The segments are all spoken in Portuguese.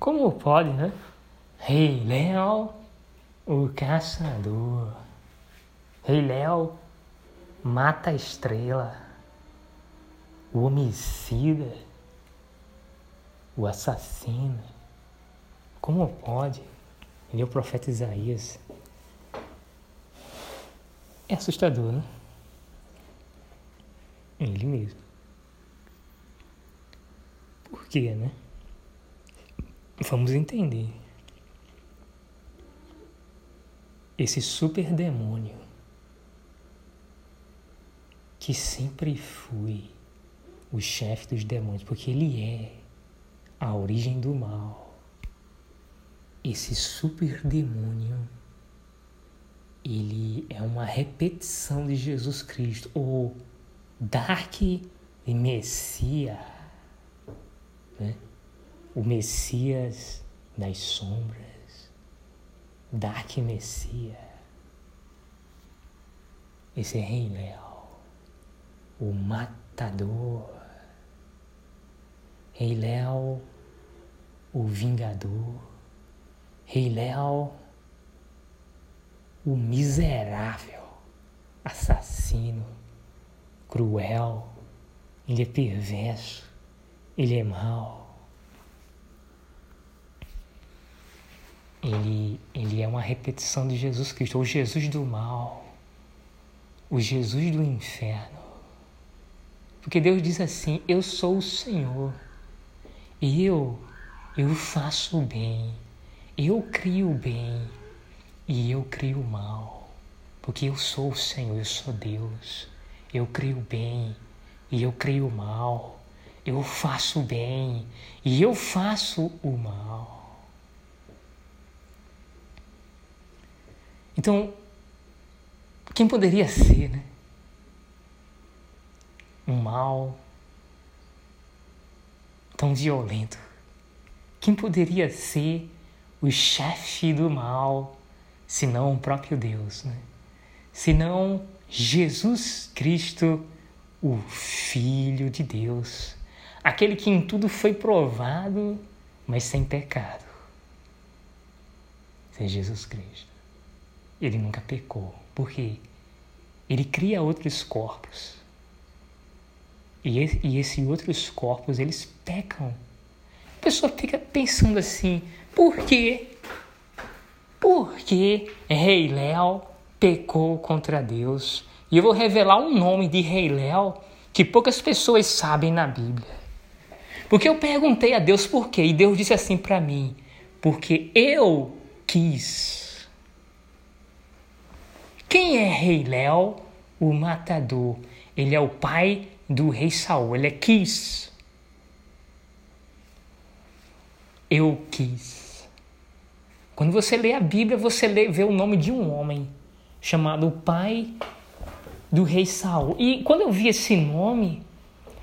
Como pode, né? Rei Léo, o caçador. Rei Léo mata a estrela. O homicida. O assassino. Como pode? Ele é o profeta Isaías. É assustador, né? Ele mesmo. Por quê, né? Vamos entender. Esse super demônio que sempre foi o chefe dos demônios, porque ele é a origem do mal. Esse super demônio ele é uma repetição de Jesus Cristo, ou Dark Messias, né? O Messias das sombras, Dark Messias. Esse é Rei Léo, o matador. Rei Léo, o vingador. Rei Léo, o miserável, assassino, cruel, ele é perverso, ele é mau. Ele, ele é uma repetição de Jesus Cristo, o Jesus do mal, o Jesus do inferno. Porque Deus diz assim: Eu sou o Senhor, eu, eu faço o bem, eu crio o bem e eu crio o mal. Porque eu sou o Senhor, eu sou Deus. Eu crio o bem e eu crio o mal. Eu faço o bem e eu faço o mal. Então, quem poderia ser, né? Um mal tão violento. Quem poderia ser o chefe do mal, senão o próprio Deus, né? Senão Jesus Cristo, o Filho de Deus, aquele que em tudo foi provado, mas sem pecado. Ser Jesus Cristo ele nunca pecou. Por quê? Ele cria outros corpos. E, esse, esses outros corpos, eles pecam. A pessoa fica pensando assim, por quê? Por que Rei Léo pecou contra Deus? E eu vou revelar um nome de Rei Léo que poucas pessoas sabem na Bíblia. Porque eu perguntei a Deus por quê, e Deus disse assim para mim: porque eu quis. Quem é Rei Léo? O matador. Ele é o pai do rei Saul. Ele é Quis. Eu quis. Quando você lê a Bíblia, você lê, vê o nome de um homem chamado pai do rei Saul. E quando eu vi esse nome,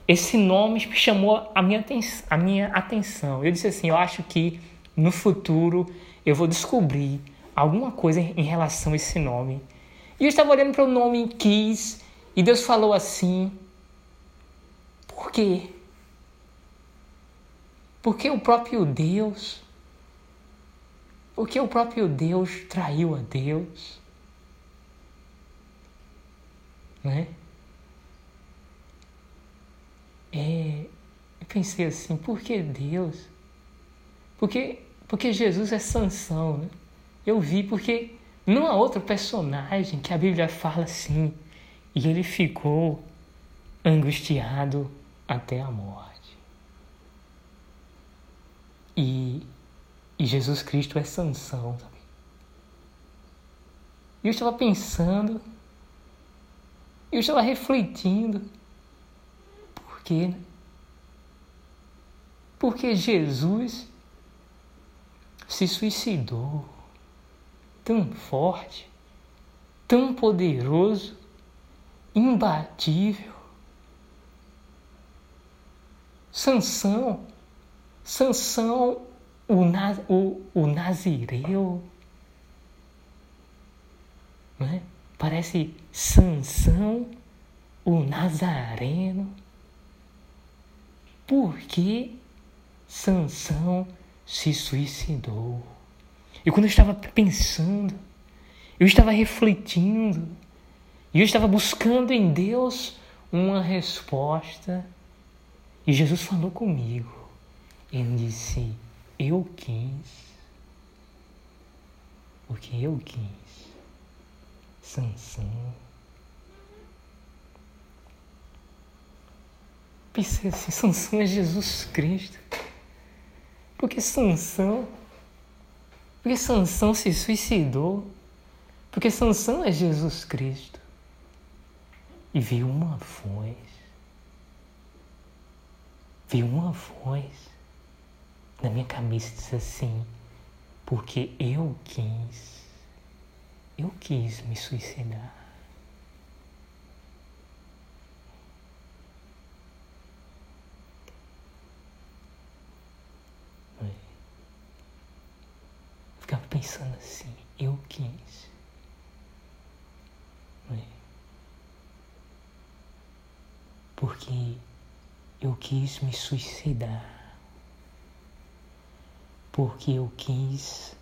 esse nome chamou a minha, a minha atenção. Eu disse assim: eu acho que no futuro eu vou descobrir alguma coisa em relação a esse nome e eu estava olhando para o nome Quis e Deus falou assim: Por quê? Porque o próprio Deus, porque o próprio Deus traiu a Deus, né? É, eu pensei assim, por que Deus? Porque, porque Jesus é Sansão, né? Eu vi porque não há outro personagem que a Bíblia fala assim, e ele ficou angustiado até a morte. E, e Jesus Cristo é Sansão. Sabe? E eu estava pensando, eu estava refletindo, por quê? Porque Jesus se suicidou tão forte, tão poderoso, imbatível. Sansão, Sansão, o, o, o Nazireu, né? parece Sansão, o Nazareno. Por que Sansão se suicidou. E quando eu estava pensando, eu estava refletindo, e eu estava buscando em Deus uma resposta, e Jesus falou comigo. Ele disse: Eu quis. Porque eu quis. Sansão. Pensei assim, Sansão é Jesus Cristo. Porque Sansão, porque Sansão se suicidou, porque Sansão é Jesus Cristo. E veio uma voz, veio uma voz na minha e disse assim, porque eu quis, eu quis me suicidar. Pensando assim, eu quis. Né? Porque eu quis me suicidar. Porque eu quis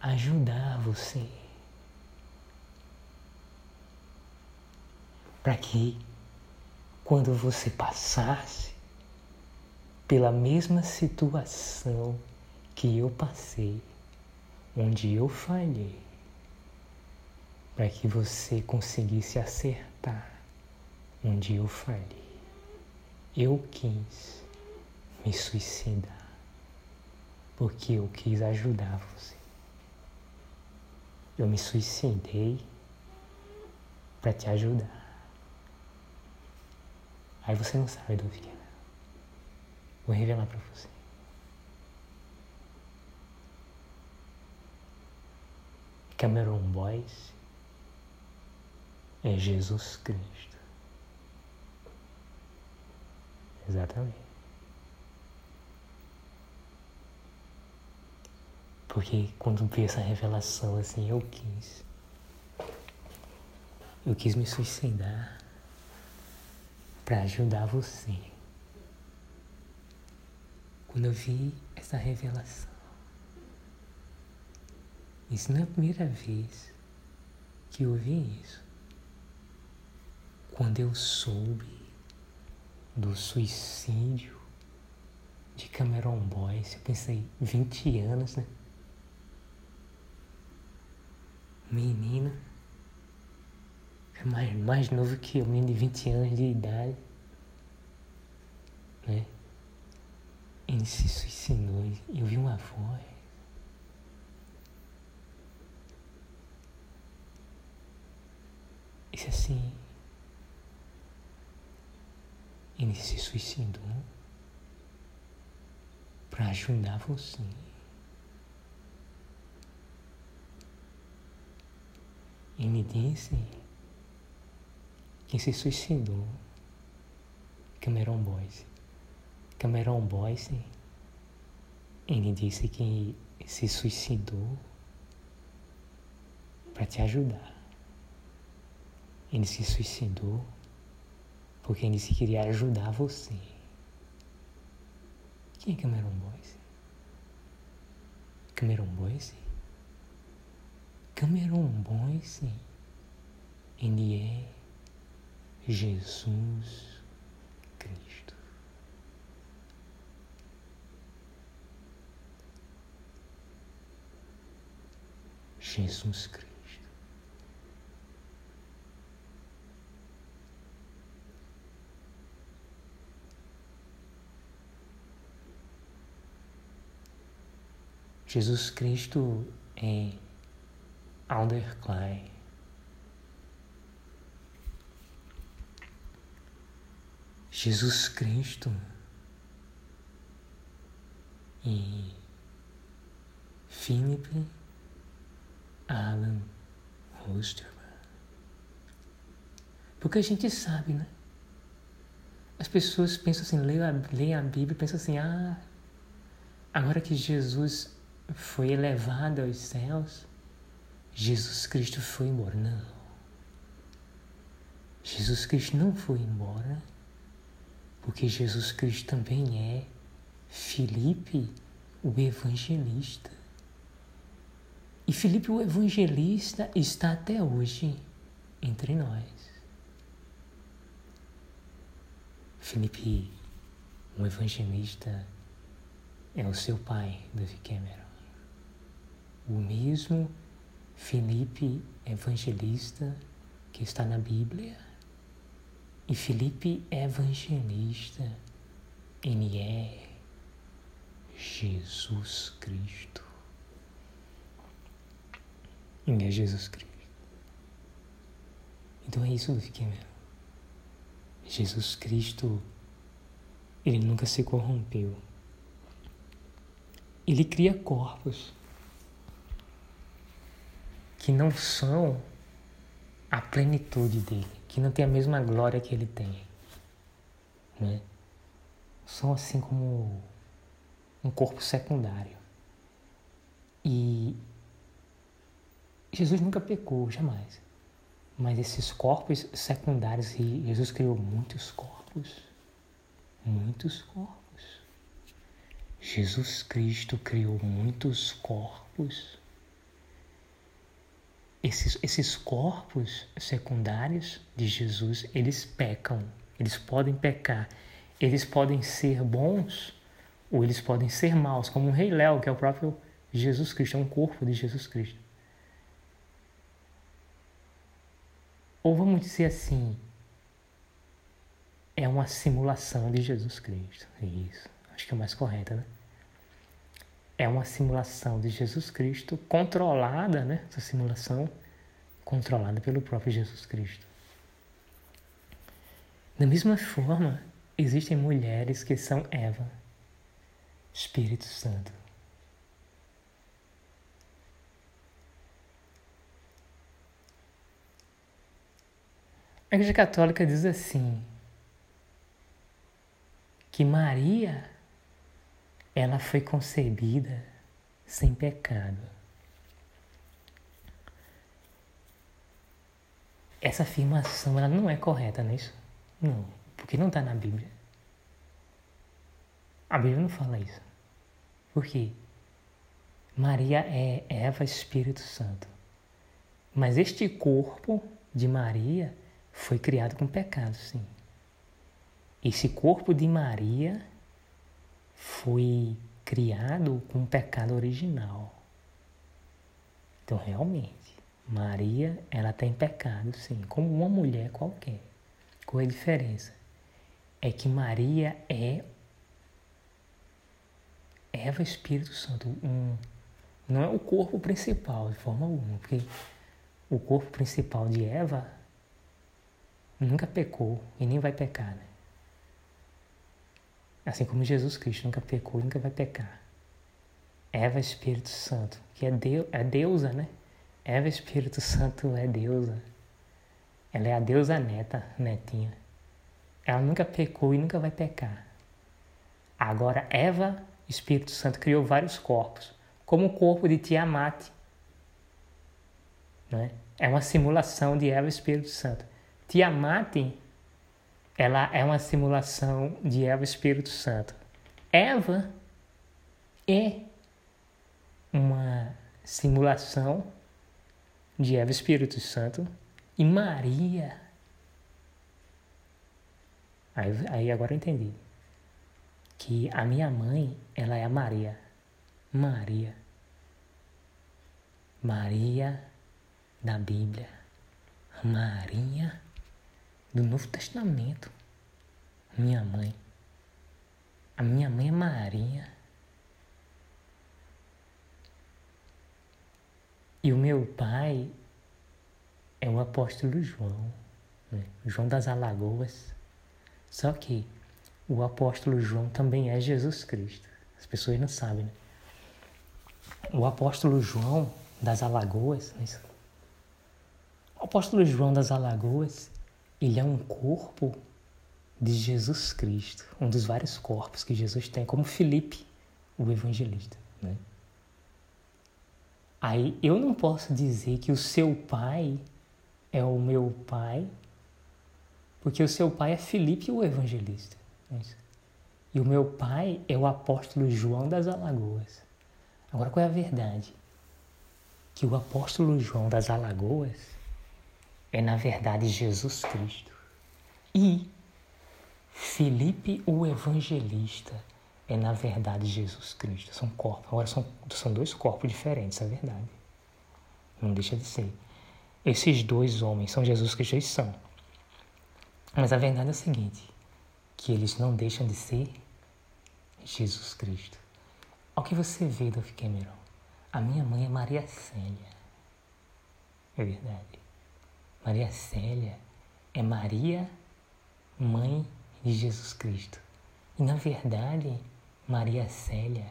ajudar você. Para que quando você passasse pela mesma situação que eu passei, onde eu falhei, para que você conseguisse acertar onde eu falhei. Eu quis me suicidar porque eu quis ajudar você. Eu me suicidei para te ajudar. Aí você não sabe do que. Vou revelar para você. Cameron Boyce é Jesus Cristo. Exatamente. Porque quando vi essa revelação assim, eu quis. Eu quis me suicidar para ajudar você. Quando eu vi essa revelação, isso não é a primeira vez que eu ouvi isso. Quando eu soube do suicídio de Cameron Boyce, eu pensei, 20 anos, né? Menina, é mais, mais novo que eu, menino de 20 anos de idade, né? Ele se suicidou e eu vi uma voz. Disse assim, ele se suicidou para ajudar você. Ele disse que se suicidou Cameron Boyce. Cameron Boyce, ele disse que se suicidou para te ajudar. Ele se suicidou porque ele se queria ajudar você. Quem é Cameron Boyce? Cameron Boyce? Cameron Boyce, ele é Jesus Cristo. Jesus Cristo. Jesus Cristo é Alder Klein. Jesus Cristo e Philip Alan Osterman. Porque a gente sabe, né? As pessoas pensam assim, leem a, leem a Bíblia e pensam assim, ah, agora que Jesus foi elevado aos céus, Jesus Cristo foi embora. Não. Jesus Cristo não foi embora, porque Jesus Cristo também é Filipe o evangelista. E Filipe, o evangelista, está até hoje entre nós. Filipe, o evangelista, é o seu pai, David Cameron. O mesmo Filipe evangelista que está na Bíblia. E Filipe evangelista, ele é Jesus Cristo. Ele é Jesus Cristo. Então é isso, David Cameron. Jesus Cristo, ele nunca se corrompeu. Ele cria corpos que não são a plenitude dele, que não tem a mesma glória que ele tem. Né? São assim como um corpo secundário. E Jesus nunca pecou, jamais. Mas esses corpos secundários, Jesus criou muitos corpos. Muitos corpos. Jesus Cristo criou muitos corpos. Esses, esses corpos secundários de Jesus, eles pecam, eles podem pecar, eles podem ser bons ou eles podem ser maus, como o Rei Léo, que é o próprio Jesus Cristo, é um corpo de Jesus Cristo. Ou vamos dizer assim, é uma simulação de Jesus Cristo. Isso, acho que é mais correta, né? É uma simulação de Jesus Cristo controlada, né? Essa simulação controlada pelo próprio Jesus Cristo. Da mesma forma, existem mulheres que são Eva, Espírito Santo. A Igreja Católica diz assim: que Maria ela foi concebida sem pecado. Essa afirmação ela não é correta, não é isso? Não, porque não está na Bíblia. A Bíblia não fala isso. Por quê? Maria é Eva Espírito Santo. Mas este corpo de Maria foi criado com pecado, sim. Esse corpo de Maria foi criado com pecado original. Então, realmente, Maria, ela tem pecado, sim, como uma mulher qualquer. Qual é a diferença? É que Maria é Eva Espírito Santo, um, não é o corpo principal de forma alguma, porque o corpo principal de Eva nunca pecou e nem vai pecar, né? Assim como Jesus Cristo nunca pecou nunca vai pecar. Eva Espírito Santo, que é, Deus, é deusa, né? Eva Espírito Santo é deusa. Ela é a deusa neta, netinha. Ela nunca pecou e nunca vai pecar. Agora, Eva Espírito Santo criou vários corpos, como o corpo de Tiamat. Né? É uma simulação de Eva Espírito Santo. Tiamat, ela é uma simulação de Eva Espírito Santo. Eva é uma simulação de Eva Espírito Santo e Maria. Aí, aí agora eu entendi que a minha mãe, ela é a Maria. Maria. Maria da Bíblia. Maria do Novo Testamento. Minha mãe. A minha mãe é Maria. E o meu pai é o apóstolo João, né? João das Alagoas. Só que o apóstolo João também é Jesus Cristo. As pessoas não sabem, né? O apóstolo João das Alagoas, né? o apóstolo João das Alagoas, ele é um corpo de Jesus Cristo, um dos vários corpos que Jesus tem, como Filipe, o evangelista. Né? Aí eu não posso dizer que o seu pai é o meu pai, porque o seu pai é Filipe, o evangelista. É E o meu pai é o apóstolo João das Alagoas. Agora, qual é a verdade? Que o apóstolo João das Alagoas é, na verdade, Jesus Cristo. E Felipe, o evangelista, é, na verdade, Jesus Cristo. São corpos. Agora, são, são dois corpos diferentes, é verdade. Não deixa de ser. Esses dois homens são Jesus Cristo, eles são. Mas a verdade é a seguinte: que eles não deixam de ser Jesus Cristo. Ao que você vê, Dolph Cameron, a minha mãe é Maria Célia. É verdade. Maria Célia é Maria, mãe de Jesus Cristo. E na verdade, Maria Célia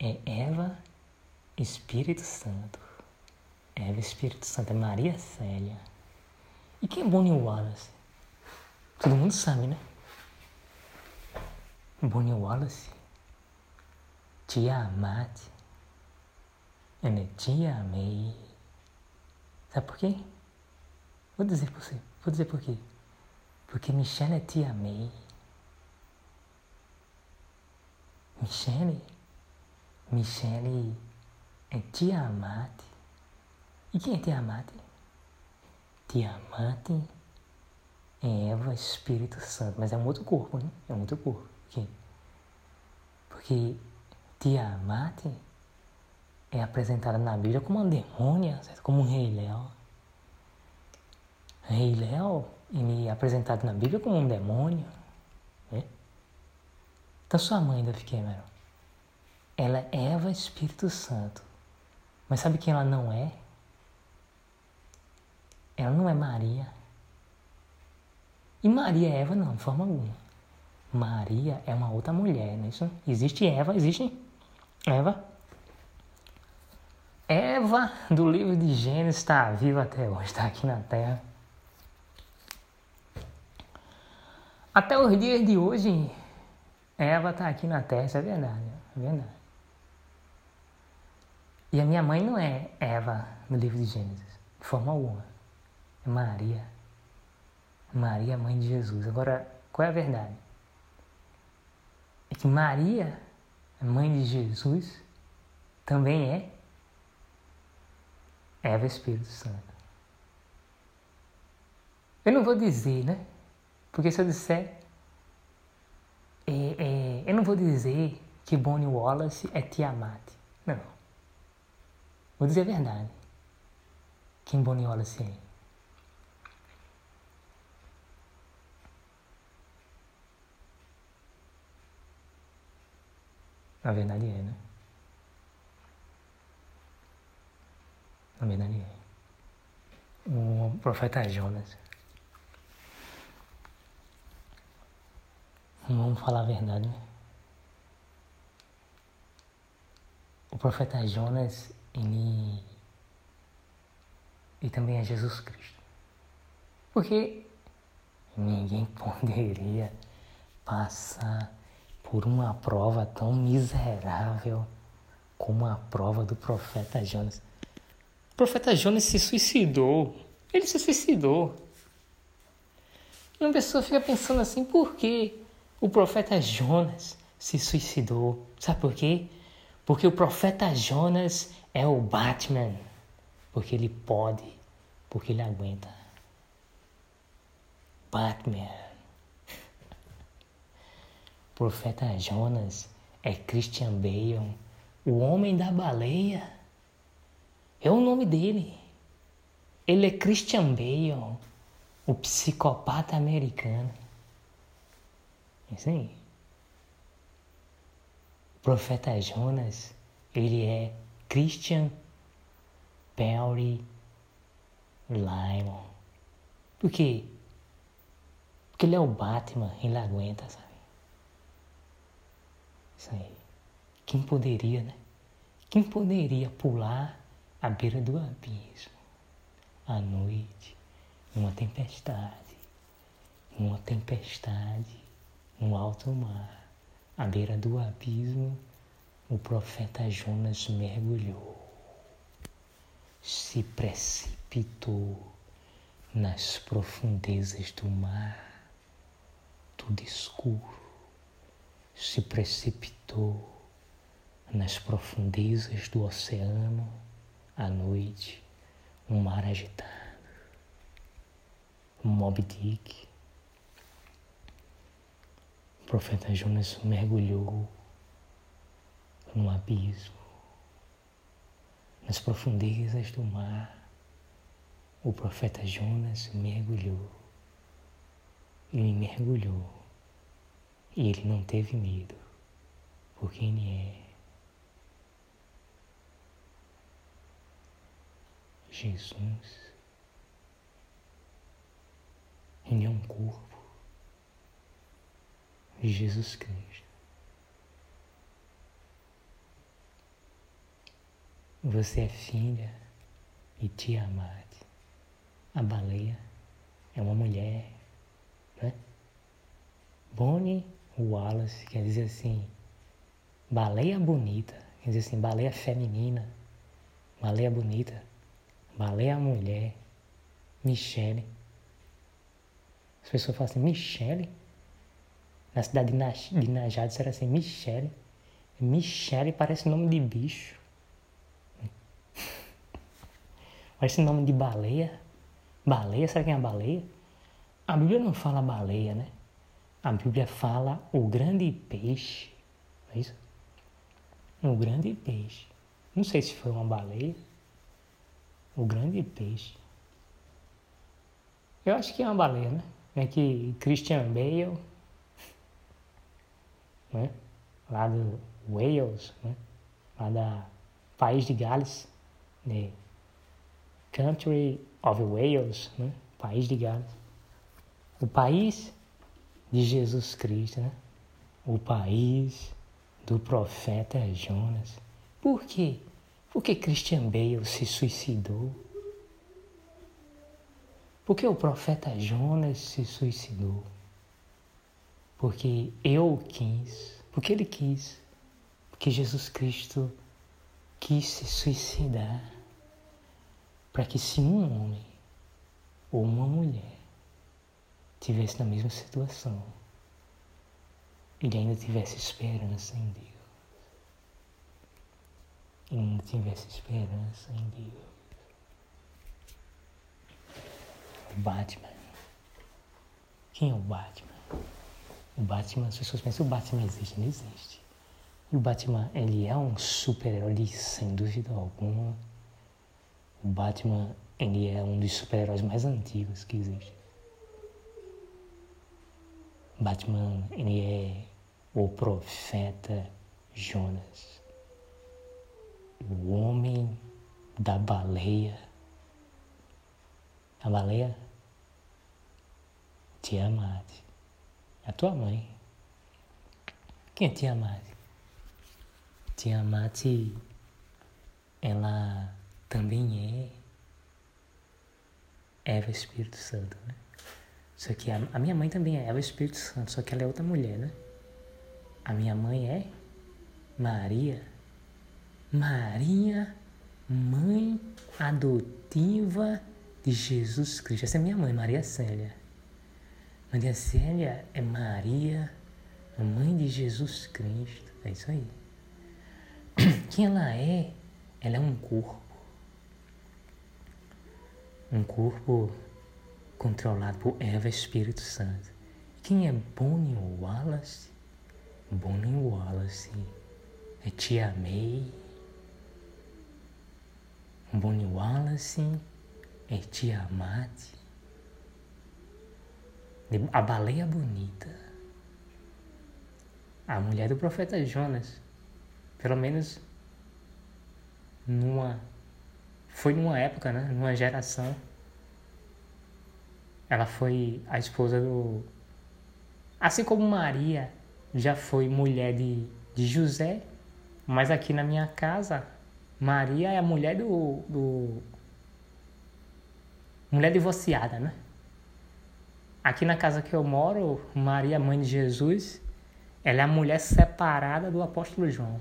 é Eva, Espírito Santo. Eva, Espírito Santo, é Maria Célia. E quem é Bonnie Wallace? Todo mundo sabe, né? Bonnie Wallace, Tiamat, é Tia May. Sabe por quê? Vou dizer por você, vou dizer por quê. Porque Michelle Tia May. Michelle, Michelle é Tiamat. E quem é Tiamat? Tiamat é Eva, Espírito Santo, mas é um outro corpo, né? É um outro corpo. Porque, porque Tiamat é apresentada na Bíblia como uma demônia, certo? como um rei Léo. Rei Léo ele é apresentado na Bíblia como um demônio. Né? Então sua mãe, Duff Cameron, ela é Eva Espírito Santo. Mas sabe quem ela não é? Ela não é Maria. E Maria e Eva não, de forma alguma. Maria é uma outra mulher, não é isso? Existe Eva, existe Eva. Eva do livro de Gênesis está viva até hoje, está aqui na Terra. Até os dias de hoje, Eva está aqui na Terra, isso é verdade, é verdade. E a minha mãe não é Eva no livro de Gênesis, de forma alguma. É Maria. Maria, mãe de Jesus. Agora, qual é a verdade? é que Maria, mãe de Jesus, também é Eva Espírito Santo. Eu não vou dizer, né? Porque se eu disser, é, é, eu não vou dizer que Bonnie Wallace é Tiamat. Não. Vou dizer a verdade. Quem Bonnie Wallace é? Na verdade é, né? Na verdade é. O profeta Jonas. Vamos falar a verdade, né? O profeta Jonas, ele, ele também é Jesus Cristo. Porque ninguém poderia passar por uma prova tão miserável como a prova do profeta Jonas. O profeta Jonas se suicidou. Ele se suicidou. E uma pessoa fica pensando assim, por que o profeta Jonas se suicidou? Sabe por quê? Porque o profeta Jonas é o Batman. Porque ele pode, porque ele aguenta. Batman profeta Jonas é Christian Bale, o homem da baleia. É o nome dele. Ele é Christian Bale, o psicopata americano. É isso aí. O profeta Jonas, ele é Christian Perry Lyman. Por quê? Porque ele é o Batman, ele aguenta, sabe? Isso aí. Quem poderia, né? Quem poderia pular à beira do abismo à noite, numa tempestade, numa tempestade, no alto mar, à beira do abismo, o profeta Jonas mergulhou, se precipitou nas profundezas do mar, tudo escuro. Se precipitou nas profundezas do oceano. À noite, um mar agitado, Moby Dick. O profeta Jonas mergulhou num abismo, nas profundezas do mar. O profeta Jonas mergulhou. Ele mergulhou e ele não teve medo, porque ele é Jesus. Ele é um corpo Jesus Cristo. Você é filha e Tiamat. A baleia é uma mulher, né? Bonnie Wallace quer dizer assim, baleia bonita, quer dizer assim, baleia feminina, baleia bonita. Baleia mulher, Michele. As pessoas falam assim, Michele? Na cidade de Najades era assim, Michele. Michele parece nome de bicho. Parece nome de baleia. Baleia, será que é uma baleia? A Bíblia não fala baleia, né? A Bíblia fala o grande peixe. Não é isso? O grande peixe. Não sei se foi uma baleia o grande peixe. Eu acho que é uma baleia, né? É que Christian Bale, né? lá do Wales, né? lá da País de Gales, né? Country of Wales, né? País de Gales. O país de Jesus Cristo, né? O país do profeta Jonas. Por quê? Por que Christian Bale se suicidou? Por que o profeta Jonas se suicidou? Porque eu quis, porque ele quis, porque Jesus Cristo quis se suicidar para que se um homem ou uma mulher tivesse na mesma situação, ele ainda tivesse esperança em Deus e não tivesse esperança em Deus. O Batman. Quem é o Batman? O Batman, as pessoas pensam, o Batman existe, não existe. E o Batman, ele é um super-herói, sem dúvida alguma. O Batman, ele é um dos super-heróis mais antigos que existe. Batman, ele é o profeta Jonas o homem da baleia. A baleia Tiamat. A tua mãe. Quem é Tiamat? Tiamat, ela também é Eva Espírito Santo, né? Só que a, a minha mãe também é Eva Espírito Santo, só que ela é outra mulher, né? A minha mãe é Maria Maria, mãe adotiva de Jesus Cristo. Essa é minha mãe, Maria Célia. Maria Célia é Maria, a mãe de Jesus Cristo. É isso aí. Quem ela é? Ela é um corpo. Um corpo controlado por Eva Espírito Santo. Quem é Bonnie Wallace? Bonnie Wallace é Tia May Bonnie Wallace é Tiamat, a baleia bonita, a mulher do profeta Jonas, pelo menos numa foi numa época, né, numa geração. Ela foi a esposa do assim como Maria já foi mulher de, de José, mas aqui na minha casa Maria é a mulher do, do. Mulher divorciada, né? Aqui na casa que eu moro, Maria, mãe de Jesus, ela é a mulher separada do apóstolo João.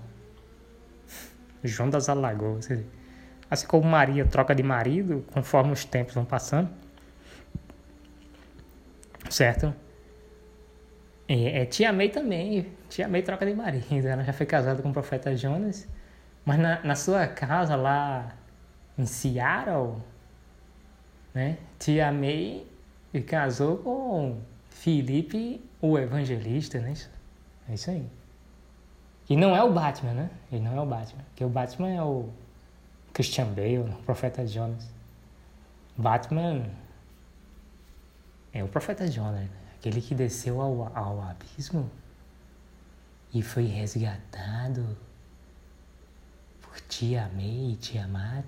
João das Alagoas. Assim como Maria troca de marido conforme os tempos vão passando. Certo? É, é, Tia May também. Tia May troca de marido. Ela já foi casada com o profeta Jonas. Mas na, na sua casa lá em Seattle, né? Tia May casou com Felipe, o evangelista, né? É isso aí. E não é o Batman, né? Ele não é o Batman. Porque o Batman é o Christian Bale, o profeta Jonas. Batman é o profeta Jonas, né? aquele que desceu ao, ao abismo e foi resgatado por Tiamei e Tiamat.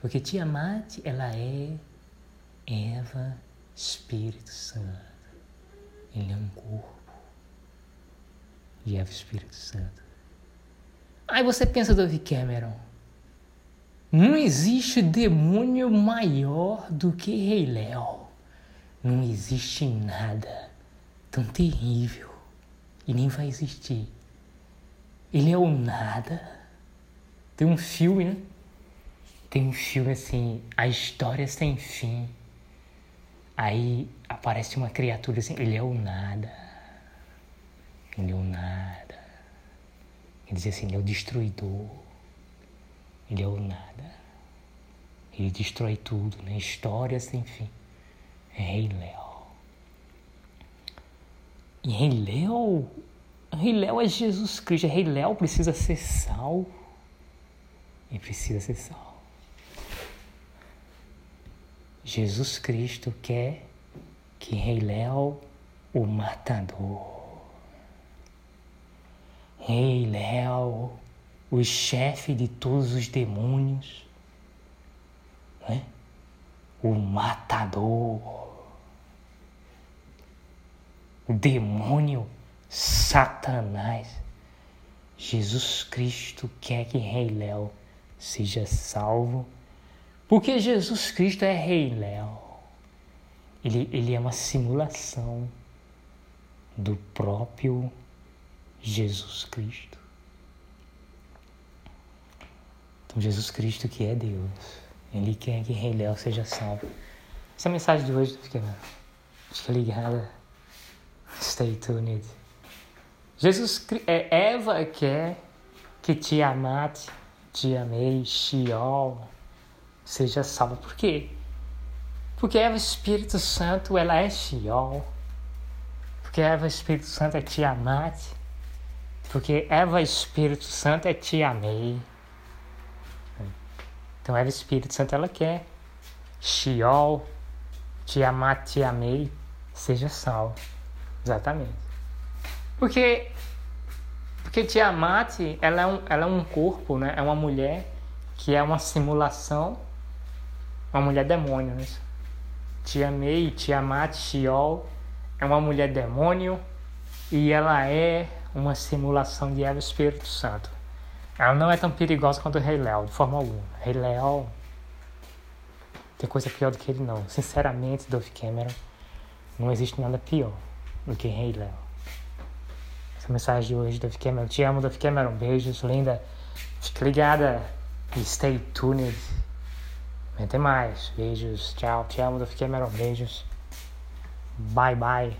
Porque Tiamat, ela é Eva, Espírito Santo. Ele é um corpo e o Espírito Santo. Aí você pensa, Davi Cameron, não existe demônio maior do que Rei Léo. Não existe nada tão terrível e nem vai existir. Ele é o nada. Tem um filme, né? Tem um filme assim, a história sem fim. Aí aparece uma criatura assim, ele é o nada ele é o nada. Ele diz assim, ele é o destruidor. Ele é o nada. Ele destrói tudo, né? História sem fim. É Rei Léo. E Rei Léo, Rei Léo é Jesus Cristo. Rei Léo precisa ser salvo. Ele precisa ser salvo. Jesus Cristo quer que Rei Léo, o matador, Rei Léo, o chefe de todos os demônios, né? o matador, o demônio Satanás. Jesus Cristo quer que Rei Léo seja salvo, porque Jesus Cristo é Rei Léo. Ele, ele é uma simulação do próprio Jesus Cristo. Então, Jesus Cristo, que é Deus, Ele quer que Rei Léo seja salvo. Essa é mensagem de hoje fica, fica ligada. Stay tuned. Jesus, é, Eva quer que Tiamat, Tiamei, Shiol seja salvo. Por quê? Porque Eva, Espírito Santo, ela é Shiol. Porque Eva, Espírito Santo, é Tiamat. Porque Eva Espírito Santo é te amei. Então Eva Espírito Santo ela quer. Sheol, te amar, te amei, seja salvo. Exatamente. Porque porque Tiamat, ela é um, ela é um corpo, né? É uma mulher que é uma simulação, uma mulher demônio, né? Tiamei, Tiamat, Sheol é uma mulher demônio e ela é uma simulação de Eva Espírito Santo. Ela não é tão perigosa quanto o Rei Léo, de forma alguma. Rei Léo tem coisa pior do que ele não. Sinceramente, Dove Cameron, não existe nada pior do que Rei Léo. Essa mensagem de hoje, Dove Cameron. Te amo, Dove Cameron. Beijos, linda. Fique ligada e stay tuned. Até mais. Beijos. Tchau. Te amo, Dove Cameron. Beijos. Bye, bye.